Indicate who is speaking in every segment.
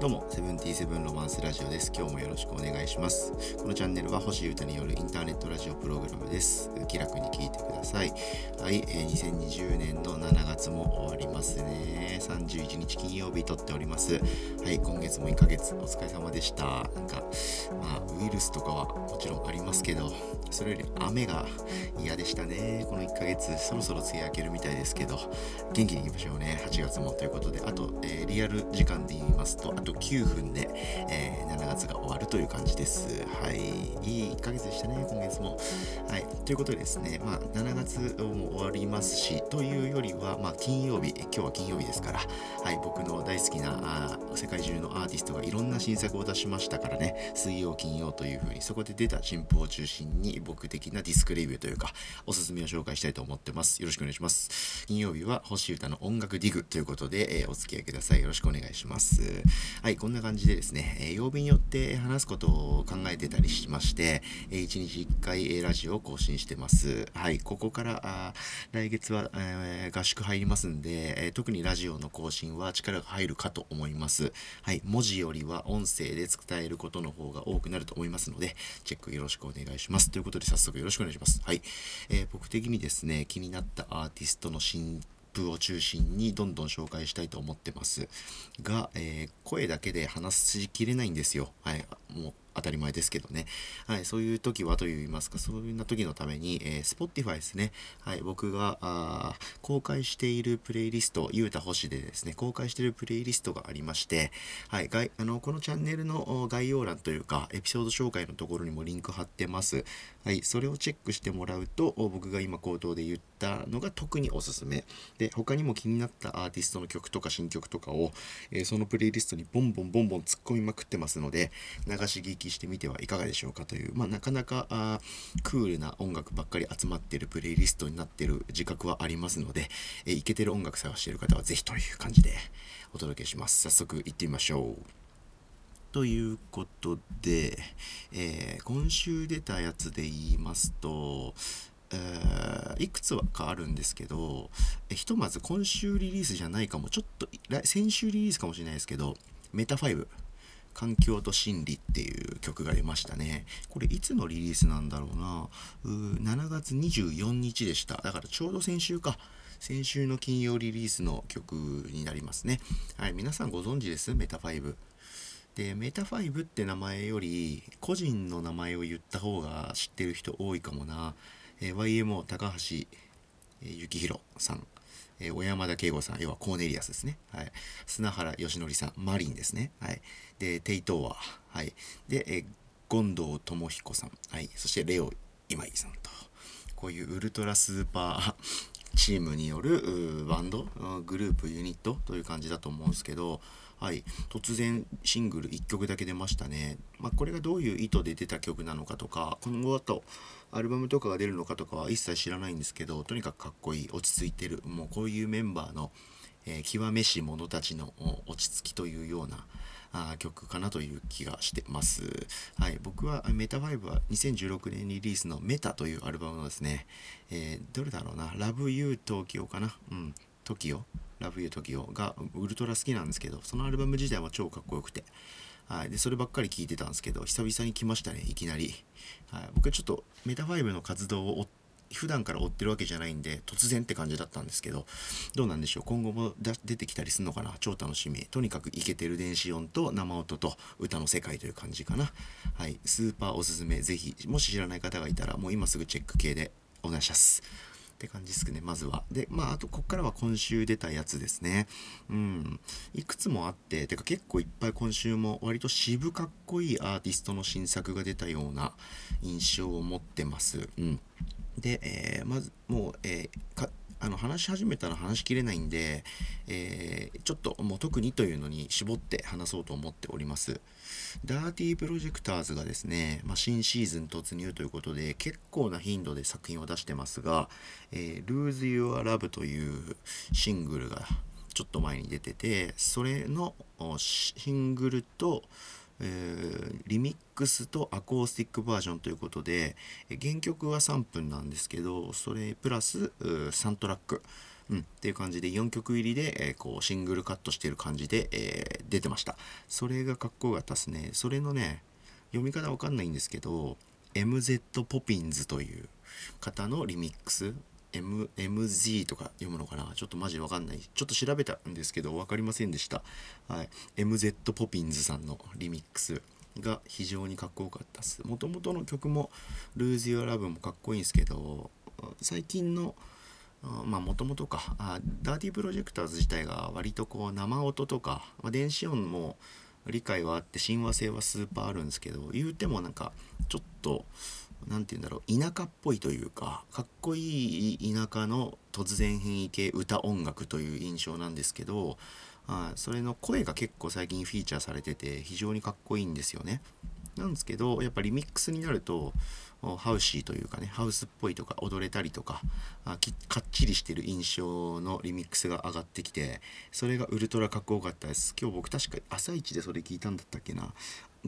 Speaker 1: どうも、セブンティーセブンロマンスラジオです。今日もよろしくお願いします。このチャンネルは星歌によるインターネットラジオプログラムです。気楽に聞いてください。はい、えー、2020年の7月も終わりますね。31日金曜日撮っております。はい、今月も1ヶ月お疲れ様でした。なんか、まあ、ウイルスとかはもちろんありますけど、それより雨が嫌でしたね。この1ヶ月、そろそろ梅雨明けるみたいですけど、元気にいきましょうね。8月もということで、あと、えー、リアル時間で言いますと、あと9分で、えー、7月が終わるという感じです。はい。いい1ヶ月でしたね、今月も。はい。ということでですね、まあ、7月も終わりますし、というよりは、まあ、金曜日、今日は金曜日ですから、はい、僕の大好きなあ世界中のアーティストがいろんな新作を出しましたからね、水曜、金曜というふうに、そこで出た新譜を中心に、僕的なディスクレビューというか、おすすめを紹介したいと思ってます。よろしくお願いします。金曜日は星歌の音楽ディグということで、えー、お付き合いください。よろしくお願いします。はい、こんな感じでですね、えー、曜日によって話すことを考えてたりしまして、えー、1日1回、えラジオを更新してます。はい、ここからあ来月は、え合宿入りますんで、え特にラジオの更新は力が入るかと思います。はい、文字よりは音声で伝えることの方が多くなると思いますので、チェックよろしくお願いします。ということで早速よろしくお願いします。はい、えー僕的にですね、気になったアーティストの新譜を中心にどんどん紹介したいと思ってますが、えー、声だけで話しきれないんですよ。はい、もう当たり前ですけどね。はい、そういう時はと言いますか、そういうな時のために、えー、Spotify ですね。はい、僕があ公開しているプレイリスト、ゆうた星でですね、公開しているプレイリストがありまして、はい、があのこのチャンネルの概要欄というか、エピソード紹介のところにもリンク貼ってます。はい、それをチェックしてもらうと、僕が今口頭で言ったのが特におすすめ。で、他にも気になったアーティストの曲とか新曲とかを、えー、そのプレイリストにボンボンボンボン突っ込みまくってますので、流し聞きしてみてはいかがでしょうかという、まあ、なかなかあクールな音楽ばっかり集まってるプレイリストになってる自覚はありますので、えー、イケてる音楽探している方はぜひという感じでお届けします。早速行ってみましょう。ということで、えー、今週出たやつで言いますと、えー、いくつかあるんですけど、えひとまず今週リリースじゃないかも、ちょっと先週リリースかもしれないですけど、メタ5、環境と心理っていう曲が出ましたね。これいつのリリースなんだろうな。う7月24日でした。だからちょうど先週か。先週の金曜リリースの曲になりますね。はい、皆さんご存知です？メタ5。で、メタ5って名前より、個人の名前を言った方が知ってる人多いかもな。えー、YMO 高橋、えー、幸宏さん、えー、小山田圭吾さん、要はコーネリアスですね。はい。砂原義則さん、マリンですね。はい。で、テイトーワはい。で、えー、権藤智彦さん、はい。そしてレオ今井さんと、こういうウルトラスーパーチームによるバンド、グループ、ユニットという感じだと思うんですけど、はい、突然シングル1曲だけ出ましたね。まあ、これがどういう意図で出た曲なのかとか、今後だとアルバムとかが出るのかとかは一切知らないんですけど、とにかくかっこいい、落ち着いてる、もうこういうメンバーの、えー、極めし者たちの落ち着きというような、あ曲かなという気がしてます。はい、僕はメタ5は2016年リリースのメタというアルバムのですね、えー、どれだろうな、Love You Tokyo かな。うん、TOKIO ラブユートキオがウルトラ好きなんですけど、そのアルバム自体は超かっこよくて、はい、でそればっかり聞いてたんですけど、久々に来ましたね、いきなり。はい、僕はちょっとメタファイブの活動を普段から追ってるわけじゃないんで、突然って感じだったんですけど、どうなんでしょう、今後も出てきたりするのかな、超楽しみ。とにかくイケてる電子音と生音と歌の世界という感じかな。はい、スーパーおすすめ、ぜひ、もし知らない方がいたら、もう今すぐチェック系でお願いします。って感じですね、まずは。で、まあ、あと、こっからは今週出たやつですね。うん。いくつもあって、てか結構いっぱい今週も割と渋かっこいいアーティストの新作が出たような印象を持ってます。うん。で、えー、まず、もう、えー、あの話し始めたら話しきれないんで、えー、ちょっともう特にというのに絞って話そうと思っております。ダーティープロジェクターズがですね、まあ、新シーズン突入ということで結構な頻度で作品を出してますが、えー、Lose Your Love というシングルがちょっと前に出てて、それのシングルと、リミックスとアコースティックバージョンということで原曲は3分なんですけどそれプラスサントラックうん、っていう感じで4曲入りで、え、こうシングルカットしてる感じで、え、出てましたそれがかっこよかったですねそれのね読み方わかんないんですけど MZ ポピンズという方のリミックス M、MZ とか読むのかな？ちょっとマジわかんない。ちょっと調べたんですけど分かりませんでした。はい。MZ ポピンズさんのリミックスが非常にかっこよかったっす。もともとの曲も Lose Your Love もかっこいいんですけど、最近のまあもともとかあダーティープロジェクターズ自体が割とこう生音とか、まあ、電子音も理解はあって親和性はスーパーあるんですけど言うてもなんかちょっと何て言うんだろう田舎っぽいというかかっこいい田舎の突然変異系歌音楽という印象なんですけどあそれの声が結構最近フィーチャーされてて非常にかっこいいんですよね。なんですけどやっぱリミックスになるとハウシーというかねハウスっぽいとか踊れたりとかあかっちりしてる印象のリミックスが上がってきてそれがウルトラかっこよかったです。今日僕確か朝一でそれ聞いたんだったっけな。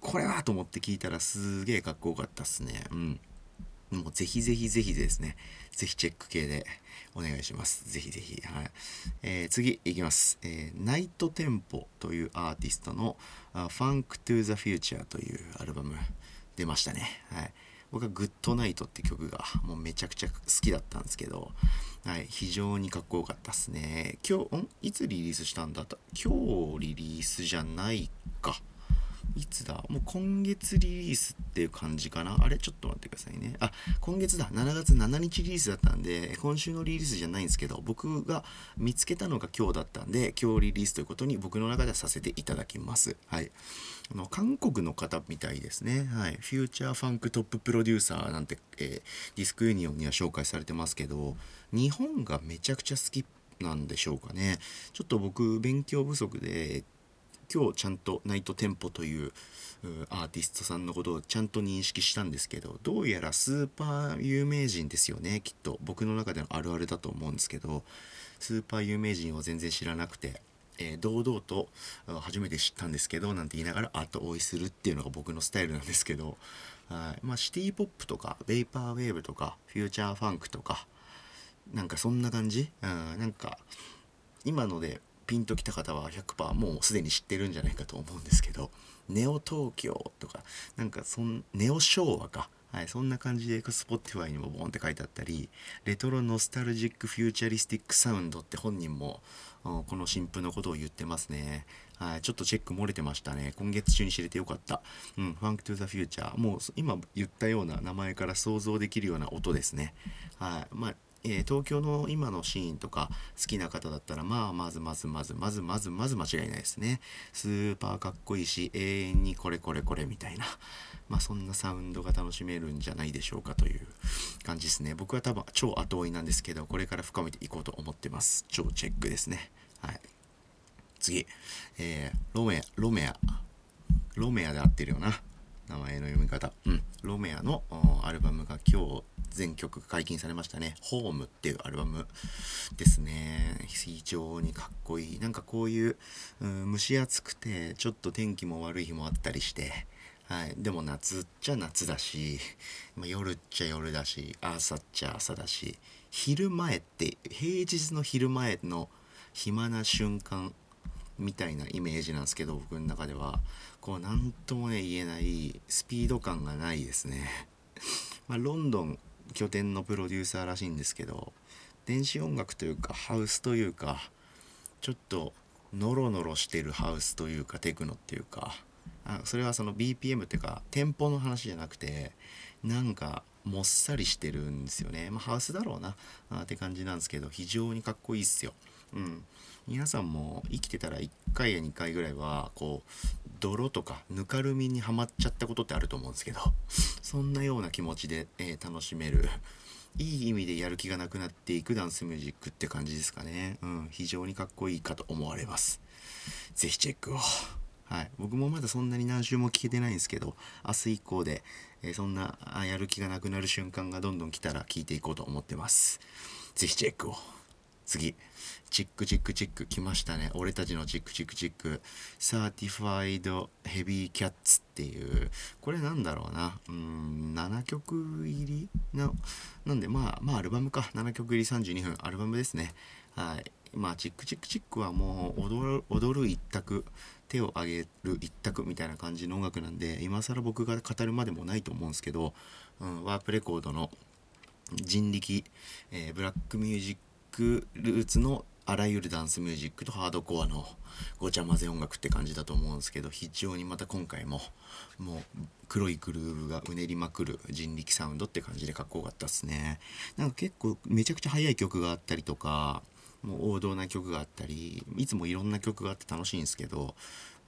Speaker 1: これはと思って聞いたらすげえかっこよかったっすね。うん。もうぜひぜひぜひですねぜひチェック系でお願いします。ぜひぜひはい、えー、次いきます、えー、ナイトテンポというアーティストの「Funk to the Future」というアルバム出ましたね。はい。僕はグッドナイトって曲がもうめちゃくちゃ好きだったんですけど、はい、非常にかっこよかったっすね。今日、ん？いつリリースしたんだった？今日リリースじゃないか。いつだ？もう今月リリースっていう感じかな？あれ？ちょっと待ってくださいね。あ、今月だ。7月7日リリースだったんで、今週のリリースじゃないんですけど、僕が見つけたのが今日だったんで、今日リリースということに僕の中ではさせていただきます。はい。あの、韓国の方みたいですね。はい。フューチャーファンクトッププロデューサーなんて、えー、ディスクユニオンには紹介されてますけど、日本がめちゃくちゃ好きなんでしょうかね。ちょっと僕、勉強不足で、今日ちゃんと Night Tempo というアーティストさんのことをちゃんと認識したんですけどどうやらスーパー有名人ですよねきっと。僕の中でのあるあるだと思うんですけどスーパー有名人を全然知らなくて、えー、堂々と初めて知ったんですけどなんて言いながら後追いするっていうのが僕のスタイルなんですけどはい。まあ、シティポップとかベイパーウェーブとかフューチャーファンクとかなんかそんな感じ、うん、なんか今のでピンときた方は100%もうすでに知ってるんじゃないかと思うんですけどネオ東京とかなんかそんネオ昭和かはい、そんな感じで Spotify にもボンって書いてあったり Retro Nostalgic Futuristic Sound って本人もこの新譜のことを言ってますね。はい、ちょっとチェック漏れてましたね。今月中に知れてよかった。うん、Funk to the Future。もう今言ったような名前から想像できるような音ですね。はい。まあえー、東京の今のシーンとか好きな方だったらまあまずまずまずまずまずまず間違いないですね。スーパーかっこいいし永遠にこれこれこれみたいな。まあそんなサウンドが楽しめるんじゃないでしょうかという感じですね。僕は多分超後追いなんですけどこれから深めていこうと思ってます。超チェックですね。はい。次、えー、ロメアロメア。ロメアで合ってるよな。名前の読み方。うん。ロメアのアルバムが今日全曲解禁されましたね。ホームっていうアルバムですね。非常にかっこいい。なんかこういう、う、蒸し暑くて、ちょっと天気も悪い日もあったりして、はい。でも夏っちゃ夏だし、まあ、夜っちゃ夜だし、朝っちゃ朝だし、昼前って、平日の昼前の暇な瞬間みたいなイメージなんですけど、僕の中では。こう何ともね言えないスピード感がないですね。まあ、ロンドン拠点のプロデューサーらしいんですけど電子音楽というかハウスというかちょっとノロノロしてるハウスというかテクノっていうかあそれはその BPM っていうかテンポの話じゃなくてなんかもっさりしてるんですよね。まあハウスだろうなあって感じなんですけど非常にかっこいいっすよ。うん。皆さんも生きてたら1回や2回ぐらいはこう泥とかぬかるみにはまっちゃったことってあると思うんですけど そんなような気持ちで、えー、楽しめるいい意味でやる気がなくなっていくダンスミュージックって感じですかね。うん。非常にかっこいいかと思われます。是非チェックを。はい。僕もまだそんなに何週も聞けてないんですけど明日以降で、えー、そんなやる気がなくなる瞬間がどんどん来たら聞いていこうと思ってます。是非チェックを。次。チックチックチック来ましたね。俺たちのチックチックチック。 Certified Heavy Kats っていう。これなんだろうな。うん7曲入り？のなんでまあまあアルバムか。7曲入り32分。アルバムですね。はい。まあチックチックチックはもう踊る踊る一択。手を挙げる一択みたいな感じの音楽なんで今更僕が語るまでもないと思うんですけど、うん、ワープレコードの人力、えー、ブラックミュージッククルーツのあらゆるダンスミュージックとハードコアのごちゃ混ぜ音楽って感じだと思うんですけど非常にまた今回ももう黒いグルーヴがうねりまくる人力サウンドって感じでかっこよかったっすね。なんか結構めちゃくちゃ速い曲があったりとかもう王道な曲があったりいつもいろんな曲があって楽しいんですけど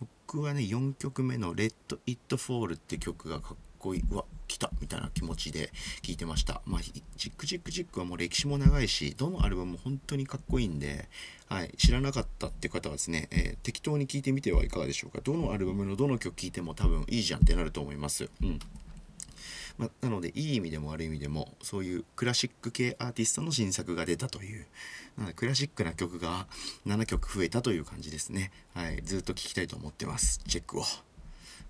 Speaker 1: 僕はね4曲目の「レッド・イットフォール」って曲がかっこいいうわ来たみたいな気持ちで聴いてました。まあチックチックチックはもう歴史も長いしどのアルバムも本当にかっこいいんで、はい、知らなかったって方はですね、えー、適当に聴いてみてはいかがでしょうか。どのアルバムのどの曲聴いても多分いいじゃんってなると思います。うん。まなのでいい意味でも悪い意味でもそういうクラシック系アーティストの新作が出たという。なのでクラシックな曲が7曲増えたという感じですね。はい。ずっと聴きたいと思ってます。チェックを。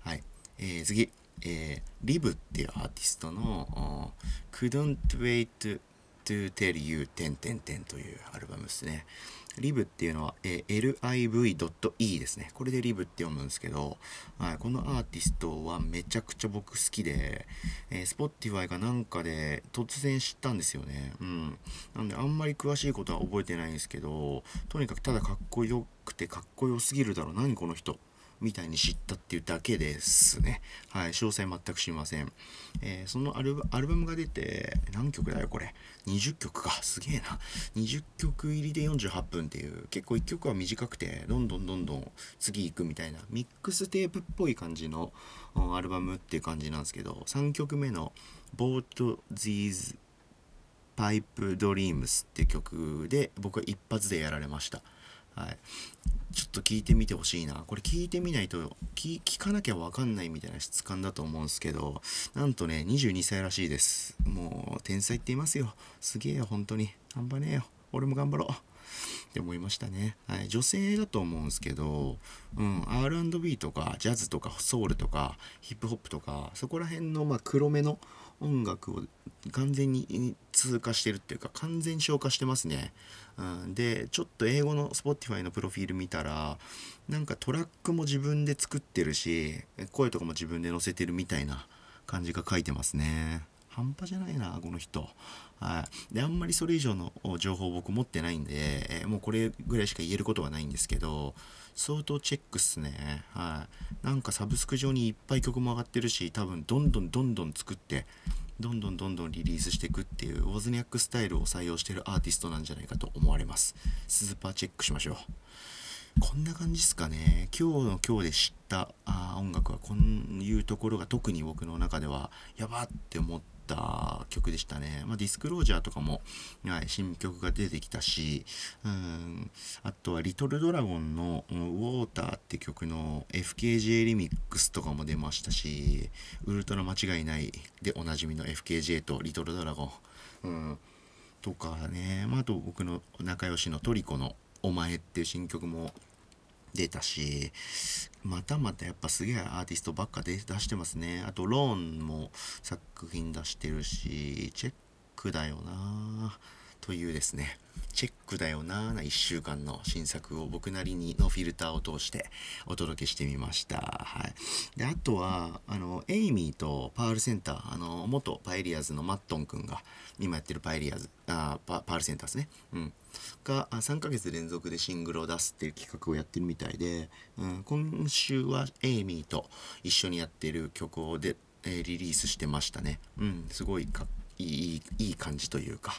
Speaker 1: はい、えー、次。えー、リブっていうアーティストの Couldn't Wait to Tell You 点点点というアルバムですね。リブっていうのは、えー、liv.e ですね。これでリブって読むんですけど、はい、このアーティストはめちゃくちゃ僕好きで、えー、Spotify がなんかで突然知ったんですよね。うん。なんであんまり詳しいことは覚えてないんですけど、とにかくただかっこよくてかっこよすぎるだろう。何この人。みたいに知ったっていうだけですね。はい、詳細全く知りません。えー、そのアルバムが出て、何曲だよこれ。20曲か。すげえな。20曲入りで48分っていう、結構1曲は短くて、どんどんどんどん次行くみたいな、ミックステープっぽい感じのアルバムっていう感じなんですけど、3曲目の Both These Pipe Dreams っていう曲で僕は一発でやられました。はい。ちょっと聞いてみてほしいな。これ聞いてみないと聞、かなきゃわかんないみたいな質感だと思うんですけど、なんとね、22歳らしいです。もう、天才って言いますよ。すげえよ、本当に。頑張れよ。俺も頑張ろう。って思いましたね。はい、女性だと思うんですけど、うん、R&B とかジャズとかソウルとかヒップホップとかそこら辺のまあ黒めの音楽を完全に通過してるっていうか完全消化してますね。うん、でちょっと英語の Spotify のプロフィール見たらなんかトラックも自分で作ってるし声とかも自分で載せてるみたいな感じが書いてますね。半端じゃないなこの人。はい、であんまりそれ以上の情報を僕持ってないんで、え、もうこれぐらいしか言えることはないんですけど相当チェックっすね。はい。なんかサブスク上にいっぱい曲も上がってるし多分どんどんどんどん作ってどんどんどんどんリリースしていくっていうウォズニャックスタイルを採用してるアーティストなんじゃないかと思われます。スーパーチェックしましょう。こんな感じですかね。今日の今日で知ったあ音楽はこういうところが特に僕の中ではやばって思ってった曲でしたね。まあ、ディスクロージャーとかも、はい、新曲が出てきたし、うん、あとはリトルドラゴンの、ウォーターって曲の FKJ リミックスとかも出ましたし、ウルトラ間違いないでおなじみの FKJ とリトルドラゴン、うん、とかね、まあ、あと僕の仲良しのトリコのお前っていう新曲も出たし、またまたやっぱすげえアーティストばっかで出してますね。あと、ローンも作品出してるし、チェックだよなというですね、チェックだよなな1週間の新作を僕なりにのフィルターを通してお届けしてみました。はい。で、あとは、あの、エイミーとパールセンター、あの、元パエリアーズのマットンくんが、今やってるパエリアーズ、あパパールセンターですね。うん。が3ヶ月連続でシングルを出すっていう企画をやってるみたいで、うん、今週はエイミーと一緒にやってる曲をで、えー、リリースしてましたね。うん、すごいかいいいい感じというか、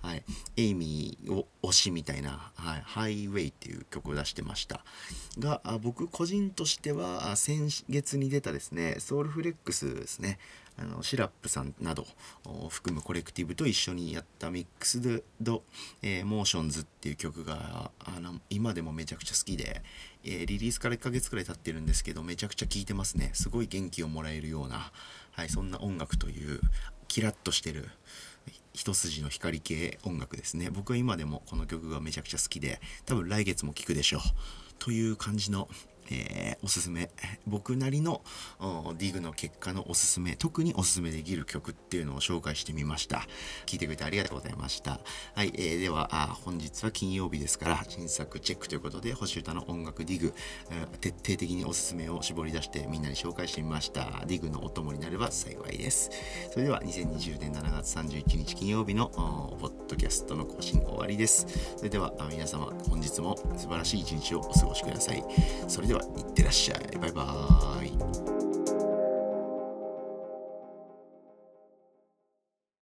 Speaker 1: はい、エイミーを推しみたいな、はい、ハイウェイっていう曲を出してました。が僕個人としては先月に出たですねソウルフレックスですね。あのシラップさんなどを含むコレクティブと一緒にやったミックスド、えー、モーションズっていう曲があの今でもめちゃくちゃ好きで、えー、リリースから1ヶ月くらい経ってるんですけどめちゃくちゃ聴いてますね。すごい元気をもらえるような、はい、そんな音楽というキラッとしてる一筋の光系音楽ですね。僕は今でもこの曲がめちゃくちゃ好きで多分来月も聴くでしょう。という感じの、えー、おすすめ、僕なりのディグの結果のおすすめ、特におすすめできる曲っていうのを紹介してみました。聞いてくれてありがとうございました。はい、えー、ではあ、本日は金曜日ですから、新作チェックということで、星歌の音楽ディグ、えー、徹底的におすすめを絞り出してみんなに紹介してみました。ディグのお供になれば幸いです。それでは、2020年7月31日金曜日のポッドキャストの更新終わりです。それでは、皆様、本日も素晴らしい一日をお過ごしください。それでは、いってらっしゃい。バイバーイ。